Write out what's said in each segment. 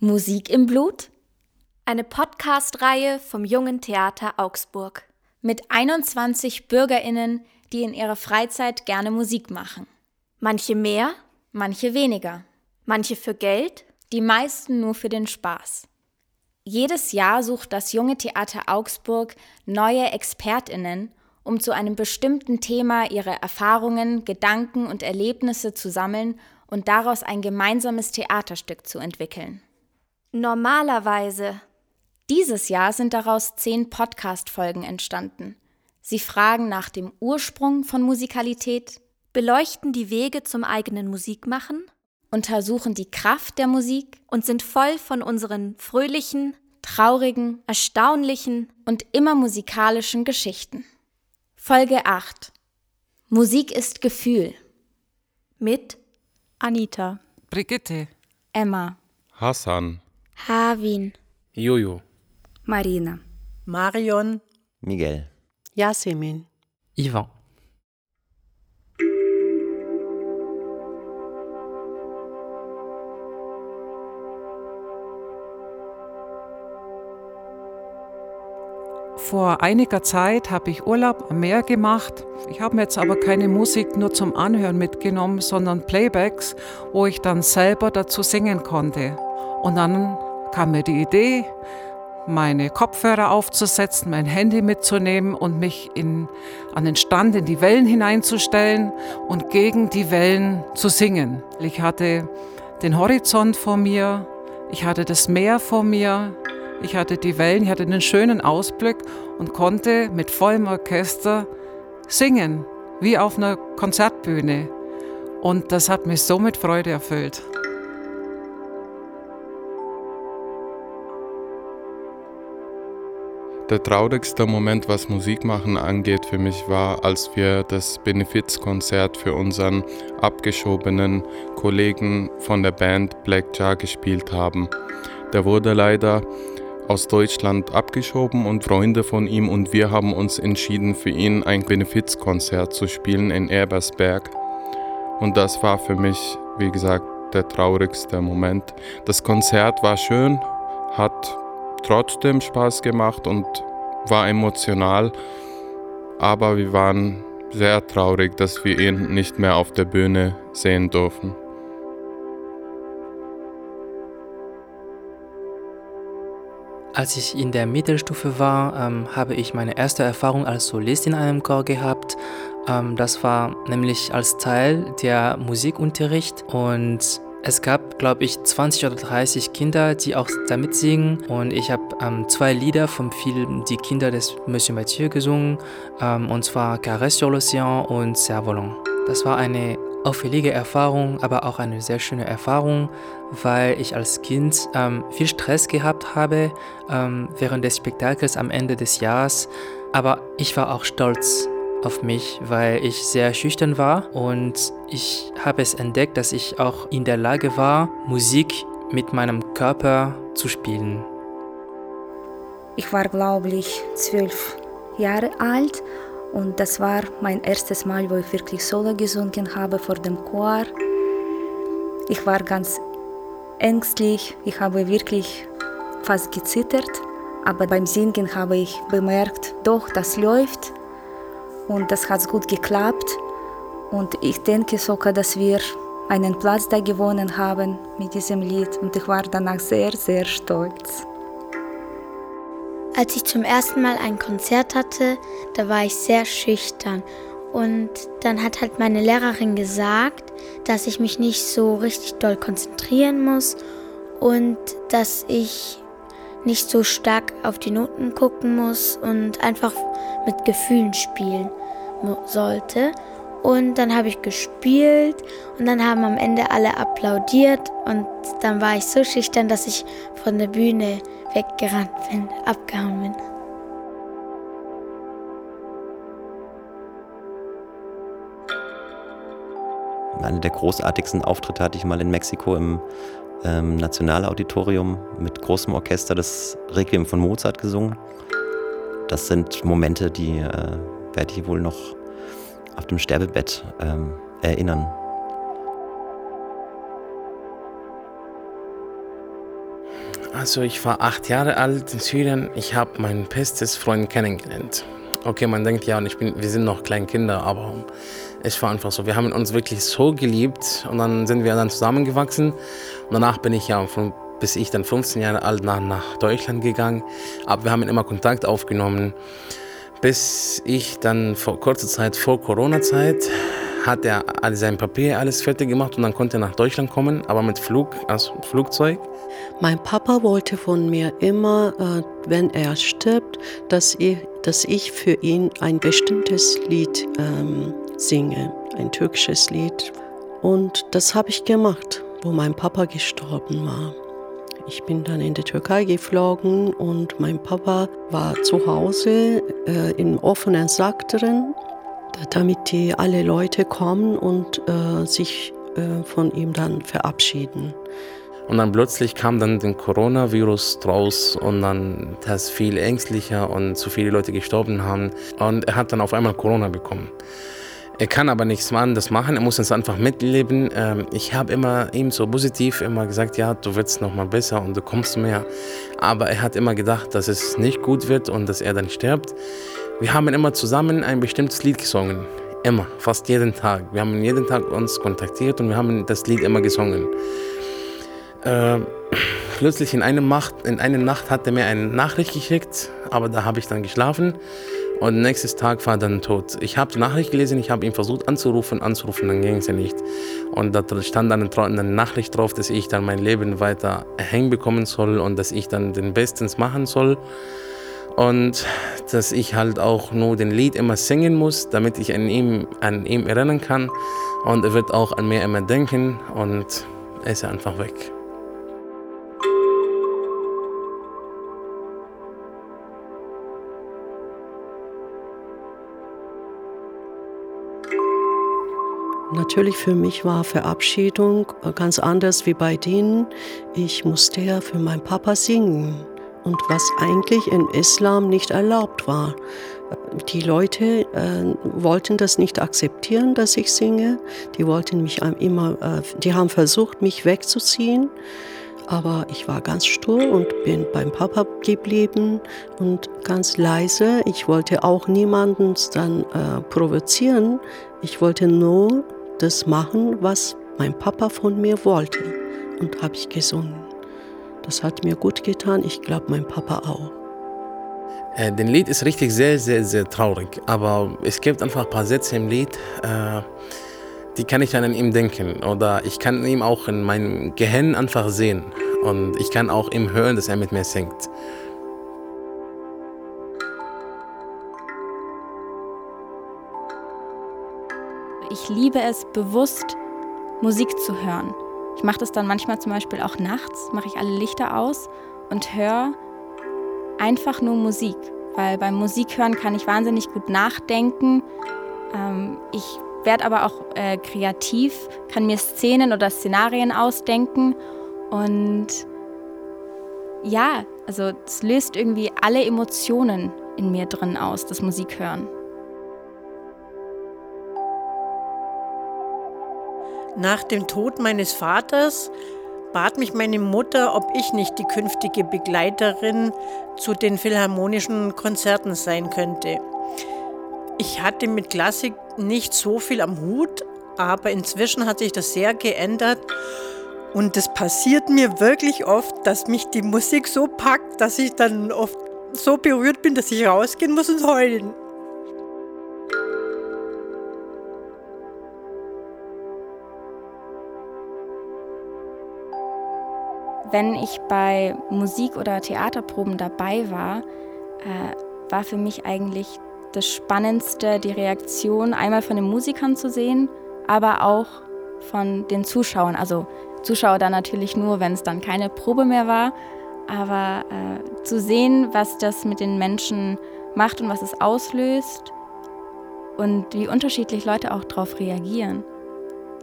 Musik im Blut? Eine Podcast-Reihe vom Jungen Theater Augsburg mit 21 BürgerInnen, die in ihrer Freizeit gerne Musik machen. Manche mehr, manche weniger. Manche für Geld, die meisten nur für den Spaß. Jedes Jahr sucht das Junge Theater Augsburg neue ExpertInnen, um zu einem bestimmten Thema ihre Erfahrungen, Gedanken und Erlebnisse zu sammeln und daraus ein gemeinsames Theaterstück zu entwickeln. Normalerweise. Dieses Jahr sind daraus zehn Podcast-Folgen entstanden. Sie fragen nach dem Ursprung von Musikalität, beleuchten die Wege zum eigenen Musikmachen, untersuchen die Kraft der Musik und sind voll von unseren fröhlichen, traurigen, erstaunlichen und immer musikalischen Geschichten. Folge 8 Musik ist Gefühl. Mit Anita, Brigitte, Emma, Hassan, Havin, Jojo, Marina, Marion, Miguel, Yasemin, Ivan. Vor einiger Zeit habe ich Urlaub am Meer gemacht. Ich habe mir jetzt aber keine Musik nur zum Anhören mitgenommen, sondern Playbacks, wo ich dann selber dazu singen konnte. Und dann kam mir die Idee, meine Kopfhörer aufzusetzen, mein Handy mitzunehmen und mich in, an den Stand in die Wellen hineinzustellen und gegen die Wellen zu singen. Ich hatte den Horizont vor mir, ich hatte das Meer vor mir, ich hatte die Wellen, ich hatte einen schönen Ausblick und konnte mit vollem Orchester singen, wie auf einer Konzertbühne. Und das hat mich so mit Freude erfüllt. Der traurigste Moment, was Musikmachen angeht, für mich war, als wir das Benefizkonzert für unseren abgeschobenen Kollegen von der Band Black Jar gespielt haben. Der wurde leider aus Deutschland abgeschoben und Freunde von ihm und wir haben uns entschieden, für ihn ein Benefizkonzert zu spielen in Ebersberg. Und das war für mich, wie gesagt, der traurigste Moment. Das Konzert war schön, hat trotzdem Spaß gemacht und war emotional, aber wir waren sehr traurig, dass wir ihn nicht mehr auf der Bühne sehen durften. Als ich in der Mittelstufe war, ähm, habe ich meine erste Erfahrung als Solist in einem Chor gehabt. Ähm, das war nämlich als Teil der Musikunterricht und es gab, glaube ich, 20 oder 30 Kinder, die auch damit singen. Und ich habe ähm, zwei Lieder vom Film Die Kinder des Monsieur Mathieu gesungen. Ähm, und zwar Caresse sur l'Océan und Cerf-Volant. Das war eine auffällige Erfahrung, aber auch eine sehr schöne Erfahrung, weil ich als Kind ähm, viel Stress gehabt habe ähm, während des Spektakels am Ende des Jahres. Aber ich war auch stolz auf mich, weil ich sehr schüchtern war und ich habe es entdeckt, dass ich auch in der Lage war, Musik mit meinem Körper zu spielen. Ich war, glaube ich, zwölf Jahre alt und das war mein erstes Mal, wo ich wirklich Solo gesungen habe vor dem Chor. Ich war ganz ängstlich, ich habe wirklich fast gezittert, aber beim Singen habe ich bemerkt, doch, das läuft und das hat gut geklappt. Und ich denke sogar, dass wir einen Platz da gewonnen haben mit diesem Lied und ich war danach sehr, sehr stolz. Als ich zum ersten Mal ein Konzert hatte, da war ich sehr schüchtern. Und dann hat halt meine Lehrerin gesagt, dass ich mich nicht so richtig doll konzentrieren muss und dass ich nicht so stark auf die Noten gucken muss und einfach mit Gefühlen spielen sollte. Und dann habe ich gespielt und dann haben am Ende alle applaudiert und dann war ich so schüchtern, dass ich von der Bühne weggerannt bin, abgehauen bin. Einer der großartigsten Auftritte hatte ich mal in Mexiko im ähm, Nationalauditorium mit großem Orchester das Requiem von Mozart gesungen. Das sind Momente, die äh, werde ich wohl noch auf dem Sterbebett ähm, erinnern. Also ich war acht Jahre alt in Syrien. Ich habe meinen bestes Freund kennengelernt. Okay, man denkt ja, und ich bin, wir sind noch kleine Kinder, aber es war einfach so. Wir haben uns wirklich so geliebt und dann sind wir dann zusammengewachsen. Und danach bin ich ja von, bis ich dann 15 Jahre alt nach, nach Deutschland gegangen. Aber wir haben immer Kontakt aufgenommen. Bis ich dann vor kurzer Zeit vor Corona-Zeit hat er sein Papier alles fertig gemacht und dann konnte er nach Deutschland kommen, aber mit Flug, also Flugzeug. Mein Papa wollte von mir immer, äh, wenn er stirbt, dass ich, dass ich für ihn ein bestimmtes Lied ähm, singe, ein türkisches Lied. Und das habe ich gemacht, wo mein Papa gestorben war. Ich bin dann in die Türkei geflogen und mein Papa war zu Hause äh, im offenen Sack drin, damit die alle Leute kommen und äh, sich äh, von ihm dann verabschieden. Und dann plötzlich kam dann der Coronavirus draus und dann das viel ängstlicher und zu viele Leute gestorben haben. Und er hat dann auf einmal Corona bekommen. Er kann aber nichts anderes machen, er muss es einfach mitleben. Ähm, ich habe immer ihm so positiv immer gesagt, ja, du wirst noch mal besser und du kommst mehr. Aber er hat immer gedacht, dass es nicht gut wird und dass er dann stirbt. Wir haben immer zusammen ein bestimmtes Lied gesungen. Immer, fast jeden Tag. Wir haben jeden Tag uns kontaktiert und wir haben das Lied immer gesungen. Äh, plötzlich in, einem Nacht, in einer Nacht hat er mir eine Nachricht geschickt, aber da habe ich dann geschlafen. Und nächstes Tag war er dann tot. Ich habe die Nachricht gelesen, ich habe ihn versucht anzurufen, anzurufen, dann ging es ja nicht. Und da stand dann eine Nachricht drauf, dass ich dann mein Leben weiter hängen bekommen soll und dass ich dann den Bestens machen soll. Und dass ich halt auch nur den Lied immer singen muss, damit ich an ihm, an ihm erinnern kann. Und er wird auch an mir immer denken und er ist einfach weg. Natürlich für mich war Verabschiedung ganz anders wie bei denen. Ich musste ja für meinen Papa singen. Und was eigentlich im Islam nicht erlaubt war. Die Leute äh, wollten das nicht akzeptieren, dass ich singe. Die wollten mich immer, äh, die haben versucht, mich wegzuziehen. Aber ich war ganz stur und bin beim Papa geblieben und ganz leise. Ich wollte auch niemanden dann äh, provozieren. Ich wollte nur das machen, was mein Papa von mir wollte. Und habe ich gesungen. Das hat mir gut getan. Ich glaube, mein Papa auch. Äh, den Lied ist richtig sehr, sehr, sehr traurig. Aber es gibt einfach ein paar Sätze im Lied, äh, die kann ich an ihm denken. Oder ich kann ihn auch in meinem Gehirn einfach sehen. Und ich kann auch ihm hören, dass er mit mir singt. Ich liebe es bewusst, Musik zu hören. Ich mache das dann manchmal zum Beispiel auch nachts, mache ich alle Lichter aus und höre einfach nur Musik. Weil beim Musikhören kann ich wahnsinnig gut nachdenken. Ähm, ich werde aber auch äh, kreativ, kann mir Szenen oder Szenarien ausdenken. Und ja, also es löst irgendwie alle Emotionen in mir drin aus, das Musikhören. Nach dem Tod meines Vaters bat mich meine Mutter, ob ich nicht die künftige Begleiterin zu den philharmonischen Konzerten sein könnte. Ich hatte mit Klassik nicht so viel am Hut, aber inzwischen hat sich das sehr geändert. Und es passiert mir wirklich oft, dass mich die Musik so packt, dass ich dann oft so berührt bin, dass ich rausgehen muss und heulen. Wenn ich bei Musik- oder Theaterproben dabei war, äh, war für mich eigentlich das Spannendste, die Reaktion einmal von den Musikern zu sehen, aber auch von den Zuschauern. Also Zuschauer dann natürlich nur, wenn es dann keine Probe mehr war, aber äh, zu sehen, was das mit den Menschen macht und was es auslöst und wie unterschiedlich Leute auch darauf reagieren,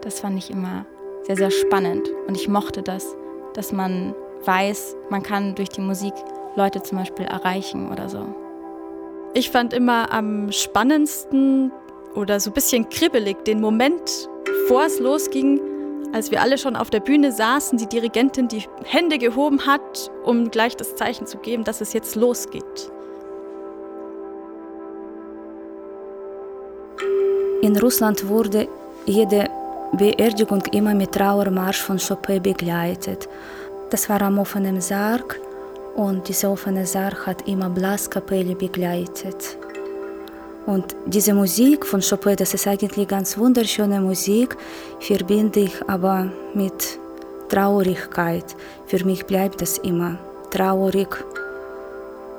das fand ich immer sehr, sehr spannend. Und ich mochte das dass man weiß, man kann durch die Musik Leute zum Beispiel erreichen oder so. Ich fand immer am spannendsten oder so ein bisschen kribbelig den Moment, bevor es losging, als wir alle schon auf der Bühne saßen, die Dirigentin die Hände gehoben hat, um gleich das Zeichen zu geben, dass es jetzt losgeht. In Russland wurde jede Beerdigung immer mit Trauermarsch von Chopin begleitet. Das war am offenen Sarg und dieser offene Sarg hat immer Blaskapelle begleitet. Und diese Musik von Chopin, das ist eigentlich ganz wunderschöne Musik, verbinde ich aber mit Traurigkeit. Für mich bleibt das immer traurig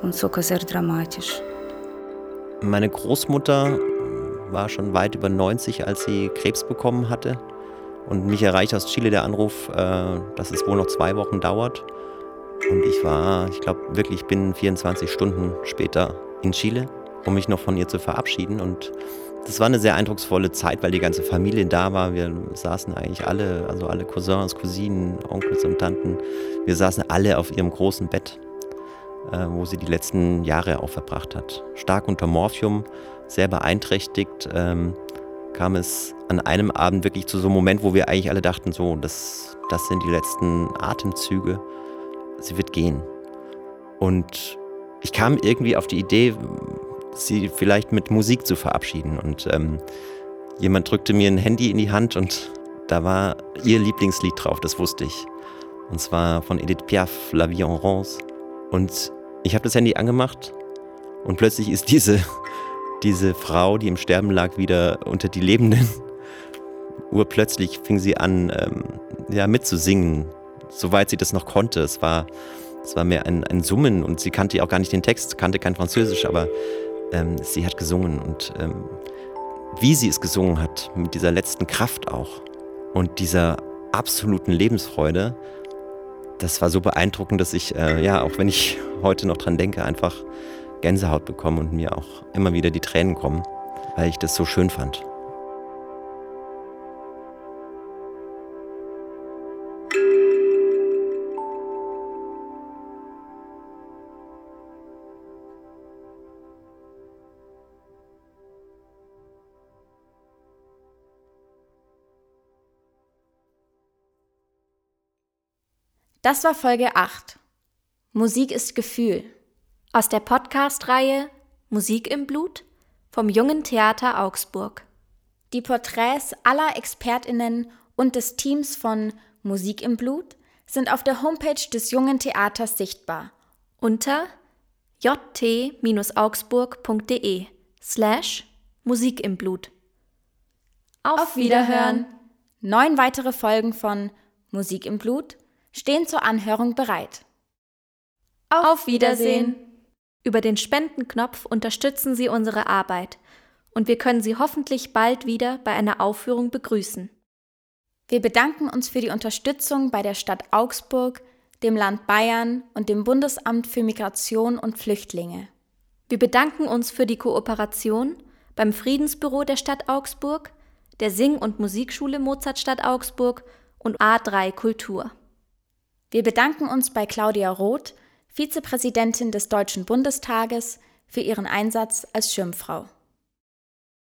und sogar sehr dramatisch. Meine Großmutter war schon weit über 90, als sie Krebs bekommen hatte. Und mich erreicht aus Chile der Anruf, äh, dass es wohl noch zwei Wochen dauert. Und ich war, ich glaube wirklich binnen 24 Stunden später in Chile um mich noch von ihr zu verabschieden. Und das war eine sehr eindrucksvolle Zeit, weil die ganze Familie da war. Wir saßen eigentlich alle, also alle Cousins, Cousinen, Onkels und Tanten, wir saßen alle auf ihrem großen Bett, äh, wo sie die letzten Jahre auch verbracht hat. Stark unter Morphium, sehr beeinträchtigt, ähm, kam es an einem Abend wirklich zu so einem Moment, wo wir eigentlich alle dachten, so, das, das sind die letzten Atemzüge, sie wird gehen. Und ich kam irgendwie auf die Idee, sie vielleicht mit Musik zu verabschieden. Und ähm, jemand drückte mir ein Handy in die Hand und da war ihr Lieblingslied drauf, das wusste ich. Und zwar von Edith Piaf, La Vie en Rose. Und ich habe das Handy angemacht und plötzlich ist diese, diese Frau, die im Sterben lag, wieder unter die Lebenden. Urplötzlich fing sie an, ähm, ja, mitzusingen, soweit sie das noch konnte. Es war, es war mehr ein, ein Summen und sie kannte auch gar nicht den Text, kannte kein Französisch, aber ähm, sie hat gesungen und ähm, wie sie es gesungen hat, mit dieser letzten Kraft auch und dieser absoluten Lebensfreude, das war so beeindruckend, dass ich, äh, ja, auch wenn ich heute noch dran denke, einfach Gänsehaut bekomme und mir auch immer wieder die Tränen kommen, weil ich das so schön fand. Das war Folge 8. Musik ist Gefühl. Aus der Podcast-Reihe Musik im Blut vom Jungen Theater Augsburg. Die Porträts aller ExpertInnen und des Teams von Musik im Blut sind auf der Homepage des Jungen Theaters sichtbar unter jt-augsburg.de slash Musik im Blut. Auf Wiederhören! Neun weitere Folgen von Musik im Blut stehen zur Anhörung bereit. Auf Wiedersehen! Über den Spendenknopf unterstützen Sie unsere Arbeit und wir können Sie hoffentlich bald wieder bei einer Aufführung begrüßen. Wir bedanken uns für die Unterstützung bei der Stadt Augsburg, dem Land Bayern und dem Bundesamt für Migration und Flüchtlinge. Wir bedanken uns für die Kooperation beim Friedensbüro der Stadt Augsburg, der Sing- und Musikschule Mozartstadt Augsburg und A3 Kultur. Wir bedanken uns bei Claudia Roth, Vizepräsidentin des Deutschen Bundestages, für ihren Einsatz als Schirmfrau.